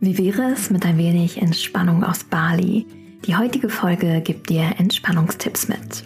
Wie wäre es mit ein wenig Entspannung aus Bali? Die heutige Folge gibt dir Entspannungstipps mit.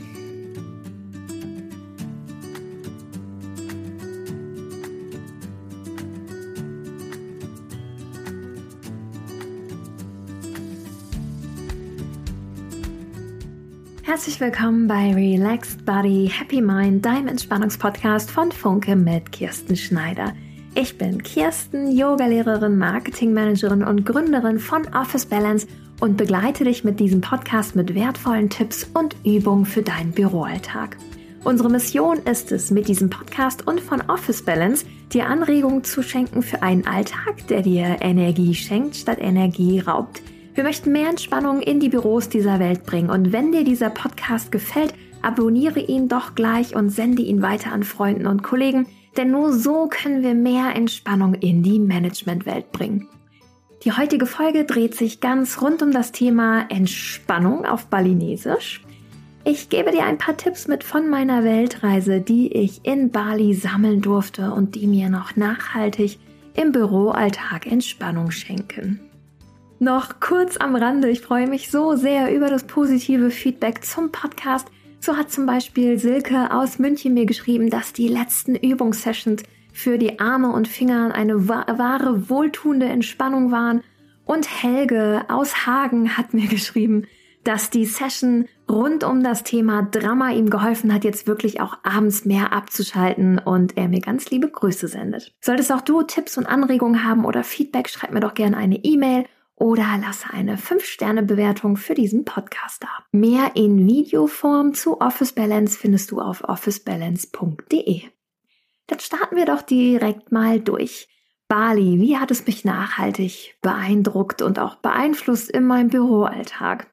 Herzlich willkommen bei Relaxed Body, Happy Mind, deinem Entspannungspodcast von Funke mit Kirsten Schneider. Ich bin Kirsten, Yogalehrerin, Marketingmanagerin und Gründerin von Office Balance und begleite dich mit diesem Podcast mit wertvollen Tipps und Übungen für deinen Büroalltag. Unsere Mission ist es, mit diesem Podcast und von Office Balance dir Anregungen zu schenken für einen Alltag, der dir Energie schenkt statt Energie raubt. Wir möchten mehr Entspannung in die Büros dieser Welt bringen und wenn dir dieser Podcast gefällt, abonniere ihn doch gleich und sende ihn weiter an Freunden und Kollegen, denn nur so können wir mehr Entspannung in die Managementwelt bringen. Die heutige Folge dreht sich ganz rund um das Thema Entspannung auf Balinesisch. Ich gebe dir ein paar Tipps mit von meiner Weltreise, die ich in Bali sammeln durfte und die mir noch nachhaltig im Büroalltag Entspannung schenken. Noch kurz am Rande, ich freue mich so sehr über das positive Feedback zum Podcast – so hat zum Beispiel Silke aus München mir geschrieben, dass die letzten Übungssessions für die Arme und Finger eine wahre, wohltuende Entspannung waren. Und Helge aus Hagen hat mir geschrieben, dass die Session rund um das Thema Drama ihm geholfen hat, jetzt wirklich auch abends mehr abzuschalten und er mir ganz liebe Grüße sendet. Solltest auch du Tipps und Anregungen haben oder Feedback, schreib mir doch gerne eine E-Mail oder lasse eine 5-Sterne-Bewertung für diesen Podcast da. Mehr in Videoform zu Office Balance findest du auf officebalance.de. Dann starten wir doch direkt mal durch. Bali, wie hat es mich nachhaltig beeindruckt und auch beeinflusst in meinem Büroalltag?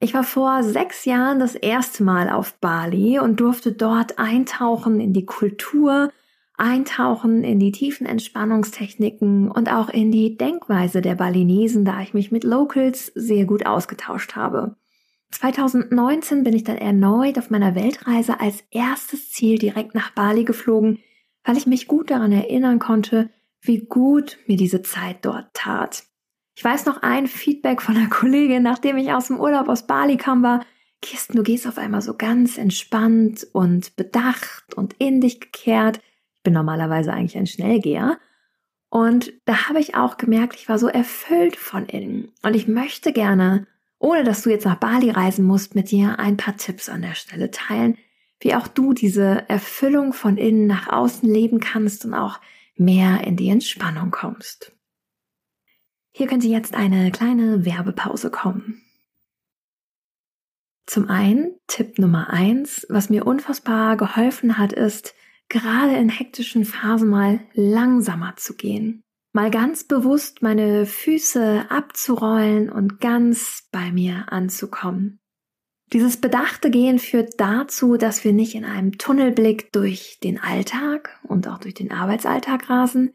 Ich war vor sechs Jahren das erste Mal auf Bali und durfte dort eintauchen in die Kultur, eintauchen in die tiefen Entspannungstechniken und auch in die Denkweise der Balinesen, da ich mich mit Locals sehr gut ausgetauscht habe. 2019 bin ich dann erneut auf meiner Weltreise als erstes Ziel direkt nach Bali geflogen, weil ich mich gut daran erinnern konnte, wie gut mir diese Zeit dort tat. Ich weiß noch ein Feedback von einer Kollegin, nachdem ich aus dem Urlaub aus Bali kam, war, Kirsten, du gehst auf einmal so ganz entspannt und bedacht und in dich gekehrt bin normalerweise eigentlich ein Schnellgeher. Und da habe ich auch gemerkt, ich war so erfüllt von innen. Und ich möchte gerne, ohne dass du jetzt nach Bali reisen musst, mit dir ein paar Tipps an der Stelle teilen, wie auch du diese Erfüllung von innen nach außen leben kannst und auch mehr in die Entspannung kommst. Hier könnte jetzt eine kleine Werbepause kommen. Zum einen, Tipp Nummer eins, was mir unfassbar geholfen hat, ist, gerade in hektischen Phasen mal langsamer zu gehen. Mal ganz bewusst meine Füße abzurollen und ganz bei mir anzukommen. Dieses bedachte Gehen führt dazu, dass wir nicht in einem Tunnelblick durch den Alltag und auch durch den Arbeitsalltag rasen,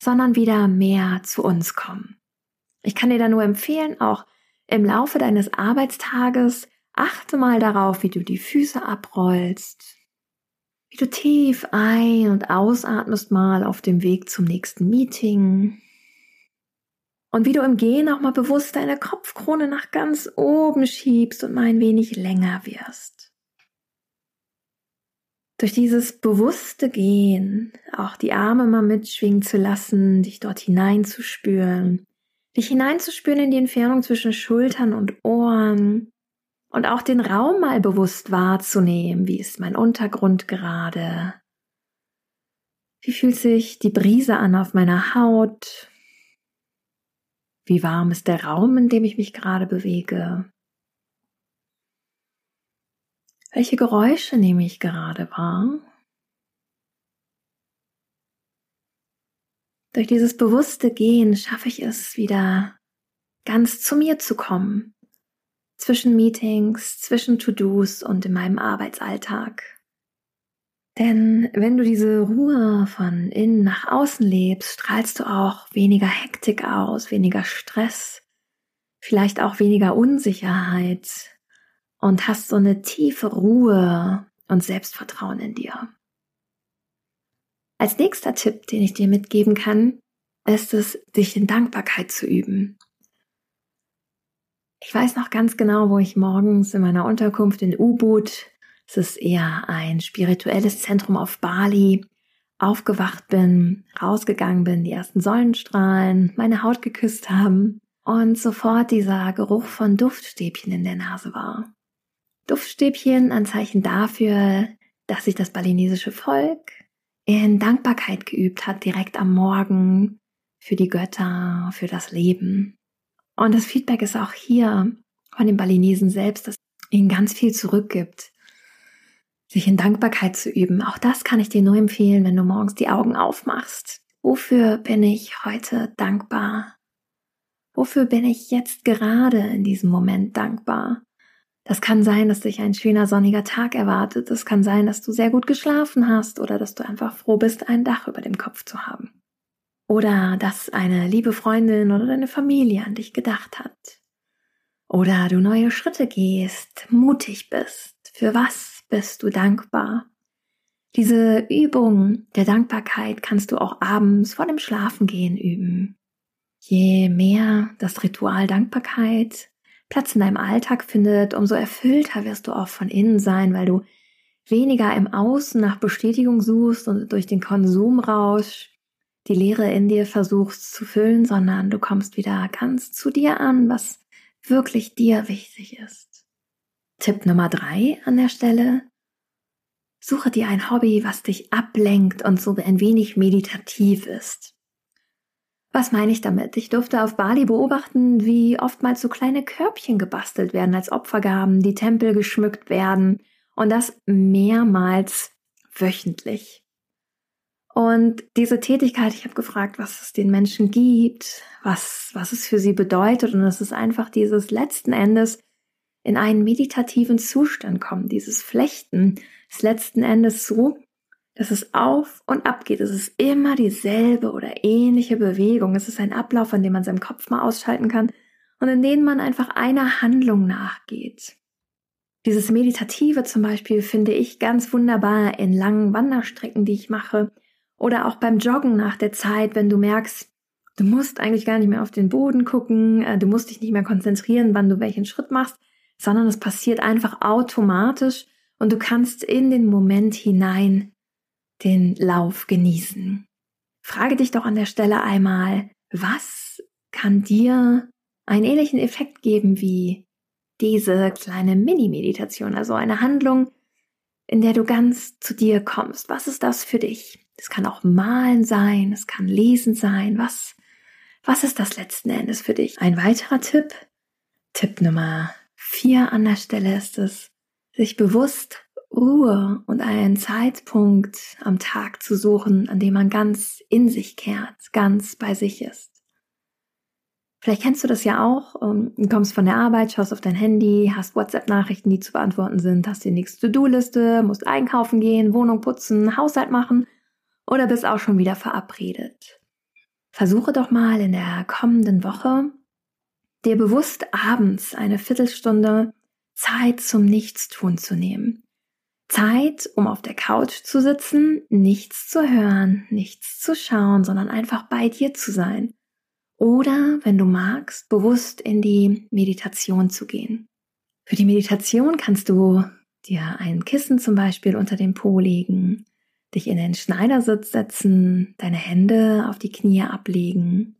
sondern wieder mehr zu uns kommen. Ich kann dir da nur empfehlen, auch im Laufe deines Arbeitstages achte mal darauf, wie du die Füße abrollst, wie du tief ein- und ausatmest mal auf dem Weg zum nächsten Meeting. Und wie du im Gehen auch mal bewusst deine Kopfkrone nach ganz oben schiebst und mal ein wenig länger wirst. Durch dieses bewusste Gehen auch die Arme mal mitschwingen zu lassen, dich dort hineinzuspüren, dich hineinzuspüren in die Entfernung zwischen Schultern und Ohren, und auch den Raum mal bewusst wahrzunehmen. Wie ist mein Untergrund gerade? Wie fühlt sich die Brise an auf meiner Haut? Wie warm ist der Raum, in dem ich mich gerade bewege? Welche Geräusche nehme ich gerade wahr? Durch dieses bewusste Gehen schaffe ich es wieder ganz zu mir zu kommen, zwischen Meetings, zwischen To-Dos und in meinem Arbeitsalltag. Denn wenn du diese Ruhe von innen nach außen lebst, strahlst du auch weniger Hektik aus, weniger Stress, vielleicht auch weniger Unsicherheit und hast so eine tiefe Ruhe und Selbstvertrauen in dir. Als nächster Tipp, den ich dir mitgeben kann, ist es, dich in Dankbarkeit zu üben. Ich weiß noch ganz genau, wo ich morgens in meiner Unterkunft in U-Boot, es ist eher ein spirituelles Zentrum auf Bali, aufgewacht bin, rausgegangen bin, die ersten Sonnenstrahlen meine Haut geküsst haben und sofort dieser Geruch von Duftstäbchen in der Nase war. Duftstäbchen ein Zeichen dafür, dass sich das balinesische Volk in Dankbarkeit geübt hat, direkt am Morgen für die Götter, für das Leben. Und das Feedback ist auch hier von den Balinesen selbst, dass ihnen ganz viel zurückgibt sich in Dankbarkeit zu üben. Auch das kann ich dir nur empfehlen, wenn du morgens die Augen aufmachst. Wofür bin ich heute dankbar? Wofür bin ich jetzt gerade in diesem Moment dankbar? Das kann sein, dass dich ein schöner sonniger Tag erwartet. Das kann sein, dass du sehr gut geschlafen hast oder dass du einfach froh bist, ein Dach über dem Kopf zu haben. Oder dass eine liebe Freundin oder deine Familie an dich gedacht hat. Oder du neue Schritte gehst, mutig bist. Für was bist du dankbar. Diese Übung der Dankbarkeit kannst du auch abends vor dem Schlafengehen üben. Je mehr das Ritual Dankbarkeit Platz in deinem Alltag findet, umso erfüllter wirst du auch von innen sein, weil du weniger im Außen nach Bestätigung suchst und durch den Konsumrausch die Leere in dir versuchst zu füllen, sondern du kommst wieder ganz zu dir an, was wirklich dir wichtig ist. Tipp Nummer drei an der Stelle. Suche dir ein Hobby, was dich ablenkt und so ein wenig meditativ ist. Was meine ich damit? Ich durfte auf Bali beobachten, wie oftmals so kleine Körbchen gebastelt werden als Opfergaben, die Tempel geschmückt werden und das mehrmals wöchentlich. Und diese Tätigkeit, ich habe gefragt, was es den Menschen gibt, was, was es für sie bedeutet und es ist einfach dieses letzten Endes in einen meditativen Zustand kommen. Dieses Flechten ist letzten Endes so, dass es auf und ab geht. Es ist immer dieselbe oder ähnliche Bewegung. Es ist ein Ablauf, an dem man seinen Kopf mal ausschalten kann und in dem man einfach einer Handlung nachgeht. Dieses Meditative zum Beispiel finde ich ganz wunderbar in langen Wanderstrecken, die ich mache, oder auch beim Joggen nach der Zeit, wenn du merkst, du musst eigentlich gar nicht mehr auf den Boden gucken, äh, du musst dich nicht mehr konzentrieren, wann du welchen Schritt machst, sondern es passiert einfach automatisch und du kannst in den Moment hinein den Lauf genießen. Frage dich doch an der Stelle einmal, was kann dir einen ähnlichen Effekt geben wie diese kleine Mini-Meditation, also eine Handlung, in der du ganz zu dir kommst. Was ist das für dich? Es kann auch Malen sein, es kann Lesen sein. Was, was ist das letzten Endes für dich? Ein weiterer Tipp, Tipp Nummer Vier an der Stelle ist es, sich bewusst Ruhe und einen Zeitpunkt am Tag zu suchen, an dem man ganz in sich kehrt, ganz bei sich ist. Vielleicht kennst du das ja auch. Ähm, du kommst von der Arbeit, schaust auf dein Handy, hast WhatsApp-Nachrichten, die zu beantworten sind, hast die nächste To-Do-Liste, musst einkaufen gehen, Wohnung putzen, Haushalt machen oder bist auch schon wieder verabredet. Versuche doch mal in der kommenden Woche dir bewusst abends eine Viertelstunde Zeit zum Nichtstun zu nehmen. Zeit, um auf der Couch zu sitzen, nichts zu hören, nichts zu schauen, sondern einfach bei dir zu sein. Oder, wenn du magst, bewusst in die Meditation zu gehen. Für die Meditation kannst du dir ein Kissen zum Beispiel unter den Po legen, dich in den Schneidersitz setzen, deine Hände auf die Knie ablegen,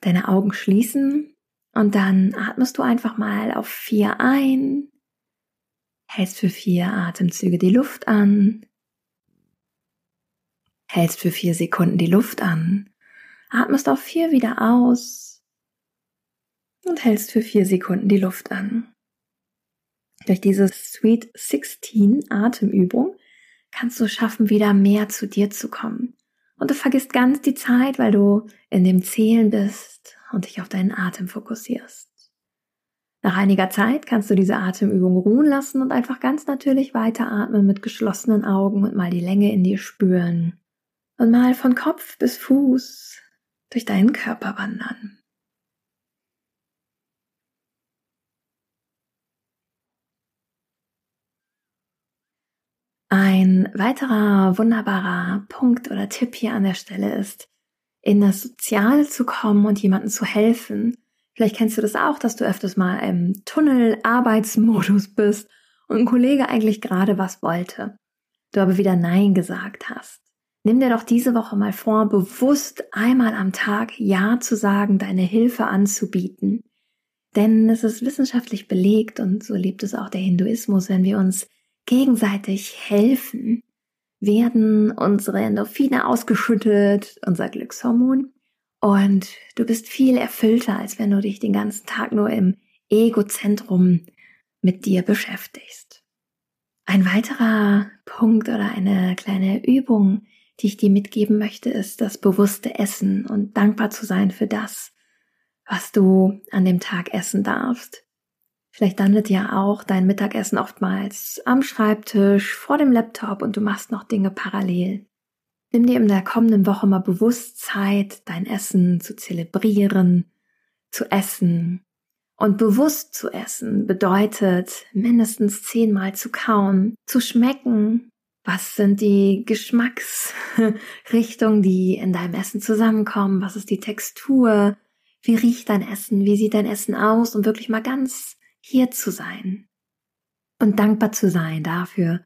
deine Augen schließen und dann atmest du einfach mal auf vier ein, hältst für vier Atemzüge die Luft an, hältst für vier Sekunden die Luft an, atmest auf vier wieder aus und hältst für vier Sekunden die Luft an. Durch diese Sweet 16 Atemübung kannst du schaffen, wieder mehr zu dir zu kommen. Und du vergisst ganz die Zeit, weil du in dem Zählen bist und dich auf deinen Atem fokussierst. Nach einiger Zeit kannst du diese Atemübung ruhen lassen und einfach ganz natürlich weiteratmen mit geschlossenen Augen und mal die Länge in dir spüren und mal von Kopf bis Fuß durch deinen Körper wandern. Ein weiterer wunderbarer Punkt oder Tipp hier an der Stelle ist, in das Soziale zu kommen und jemandem zu helfen. Vielleicht kennst du das auch, dass du öfters mal im Tunnel-Arbeitsmodus bist und ein Kollege eigentlich gerade was wollte, du aber wieder Nein gesagt hast. Nimm dir doch diese Woche mal vor, bewusst einmal am Tag Ja zu sagen, deine Hilfe anzubieten. Denn es ist wissenschaftlich belegt und so liebt es auch der Hinduismus, wenn wir uns gegenseitig helfen, werden unsere Endorphine ausgeschüttet, unser Glückshormon, und du bist viel erfüllter, als wenn du dich den ganzen Tag nur im Egozentrum mit dir beschäftigst. Ein weiterer Punkt oder eine kleine Übung, die ich dir mitgeben möchte, ist das bewusste Essen und dankbar zu sein für das, was du an dem Tag essen darfst. Vielleicht landet ja auch dein Mittagessen oftmals am Schreibtisch, vor dem Laptop und du machst noch Dinge parallel. Nimm dir in der kommenden Woche mal bewusst Zeit, dein Essen zu zelebrieren, zu essen. Und bewusst zu essen bedeutet mindestens zehnmal zu kauen, zu schmecken. Was sind die Geschmacksrichtungen, die in deinem Essen zusammenkommen? Was ist die Textur? Wie riecht dein Essen? Wie sieht dein Essen aus? Und wirklich mal ganz hier zu sein. Und dankbar zu sein dafür,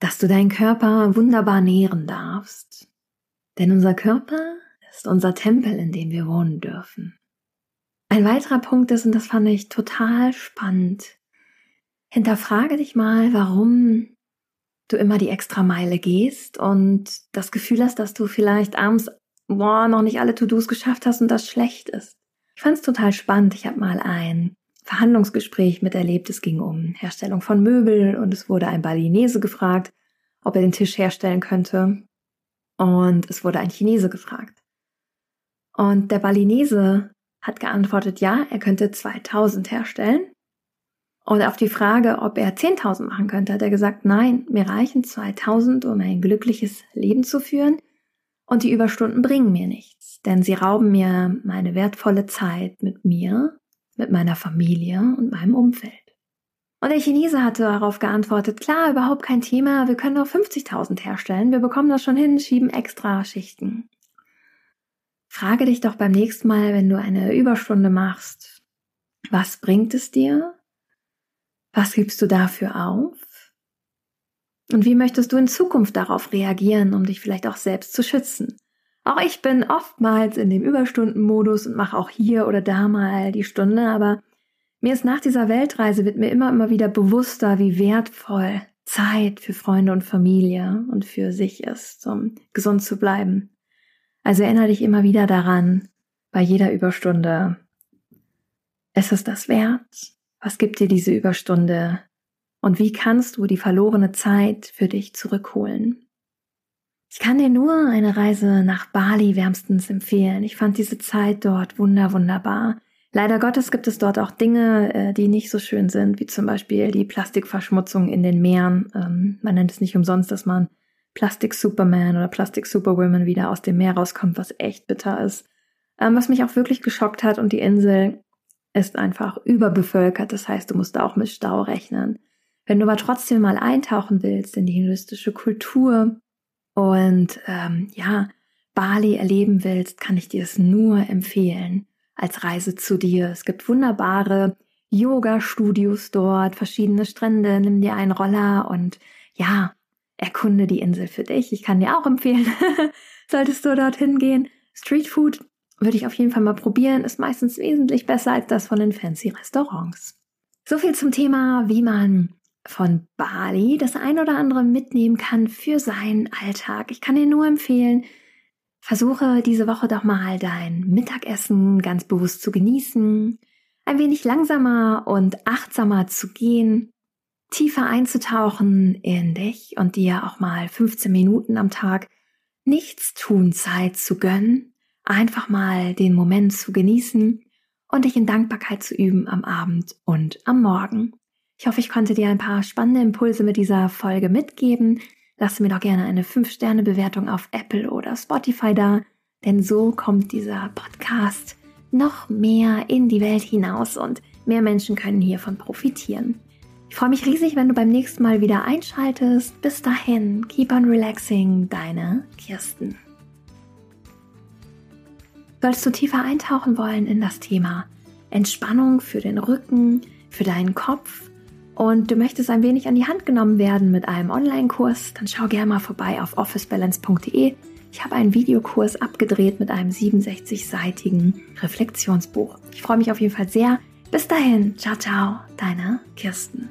dass du deinen Körper wunderbar nähren darfst. Denn unser Körper ist unser Tempel, in dem wir wohnen dürfen. Ein weiterer Punkt ist, und das fand ich total spannend, hinterfrage dich mal, warum du immer die extra Meile gehst und das Gefühl hast, dass du vielleicht abends boah, noch nicht alle To-Dos geschafft hast und das schlecht ist. Ich fand es total spannend. Ich habe mal ein Verhandlungsgespräch miterlebt. Es ging um Herstellung von Möbel und es wurde ein Balinese gefragt, ob er den Tisch herstellen könnte. Und es wurde ein Chinese gefragt. Und der Balinese hat geantwortet, ja, er könnte 2000 herstellen. Und auf die Frage, ob er 10.000 machen könnte, hat er gesagt, nein, mir reichen 2000, um ein glückliches Leben zu führen. Und die Überstunden bringen mir nichts, denn sie rauben mir meine wertvolle Zeit mit mir mit meiner Familie und meinem Umfeld. Und der Chinese hatte darauf geantwortet, klar, überhaupt kein Thema, wir können auch 50.000 herstellen, wir bekommen das schon hin, schieben extra Schichten. Frage dich doch beim nächsten Mal, wenn du eine Überstunde machst, was bringt es dir? Was gibst du dafür auf? Und wie möchtest du in Zukunft darauf reagieren, um dich vielleicht auch selbst zu schützen? Auch ich bin oftmals in dem Überstundenmodus und mache auch hier oder da mal die Stunde, aber mir ist nach dieser Weltreise wird mir immer, immer wieder bewusster, wie wertvoll Zeit für Freunde und Familie und für sich ist, um gesund zu bleiben. Also erinnere dich immer wieder daran, bei jeder Überstunde, ist es das wert? Was gibt dir diese Überstunde? Und wie kannst du die verlorene Zeit für dich zurückholen? Ich kann dir nur eine Reise nach Bali wärmstens empfehlen. Ich fand diese Zeit dort wunder, wunderbar. Leider Gottes gibt es dort auch Dinge, äh, die nicht so schön sind, wie zum Beispiel die Plastikverschmutzung in den Meeren. Ähm, man nennt es nicht umsonst, dass man Plastik Superman oder Plastik Superwoman wieder aus dem Meer rauskommt, was echt bitter ist. Ähm, was mich auch wirklich geschockt hat und die Insel ist einfach überbevölkert. Das heißt, du musst auch mit Stau rechnen. Wenn du aber trotzdem mal eintauchen willst in die hinduistische Kultur, und ähm, ja, Bali erleben willst, kann ich dir es nur empfehlen als Reise zu dir. Es gibt wunderbare Yoga-Studios dort, verschiedene Strände, nimm dir einen Roller und ja, erkunde die Insel für dich. Ich kann dir auch empfehlen, solltest du dorthin gehen. Streetfood würde ich auf jeden Fall mal probieren, ist meistens wesentlich besser als das von den fancy Restaurants. So viel zum Thema, wie man von Bali das ein oder andere mitnehmen kann für seinen Alltag. Ich kann dir nur empfehlen, versuche diese Woche doch mal dein Mittagessen ganz bewusst zu genießen, ein wenig langsamer und achtsamer zu gehen, tiefer einzutauchen in dich und dir auch mal 15 Minuten am Tag nichts tun Zeit zu gönnen, einfach mal den Moment zu genießen und dich in Dankbarkeit zu üben am Abend und am Morgen. Ich hoffe, ich konnte dir ein paar spannende Impulse mit dieser Folge mitgeben. Lass mir doch gerne eine 5-Sterne-Bewertung auf Apple oder Spotify da, denn so kommt dieser Podcast noch mehr in die Welt hinaus und mehr Menschen können hiervon profitieren. Ich freue mich riesig, wenn du beim nächsten Mal wieder einschaltest. Bis dahin, keep on relaxing, deine Kirsten. Sollst du tiefer eintauchen wollen in das Thema Entspannung für den Rücken, für deinen Kopf und du möchtest ein wenig an die Hand genommen werden mit einem Online-Kurs, dann schau gerne mal vorbei auf officebalance.de. Ich habe einen Videokurs abgedreht mit einem 67-seitigen Reflexionsbuch. Ich freue mich auf jeden Fall sehr. Bis dahin, ciao, ciao, deine Kirsten.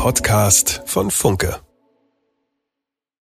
Podcast von Funke.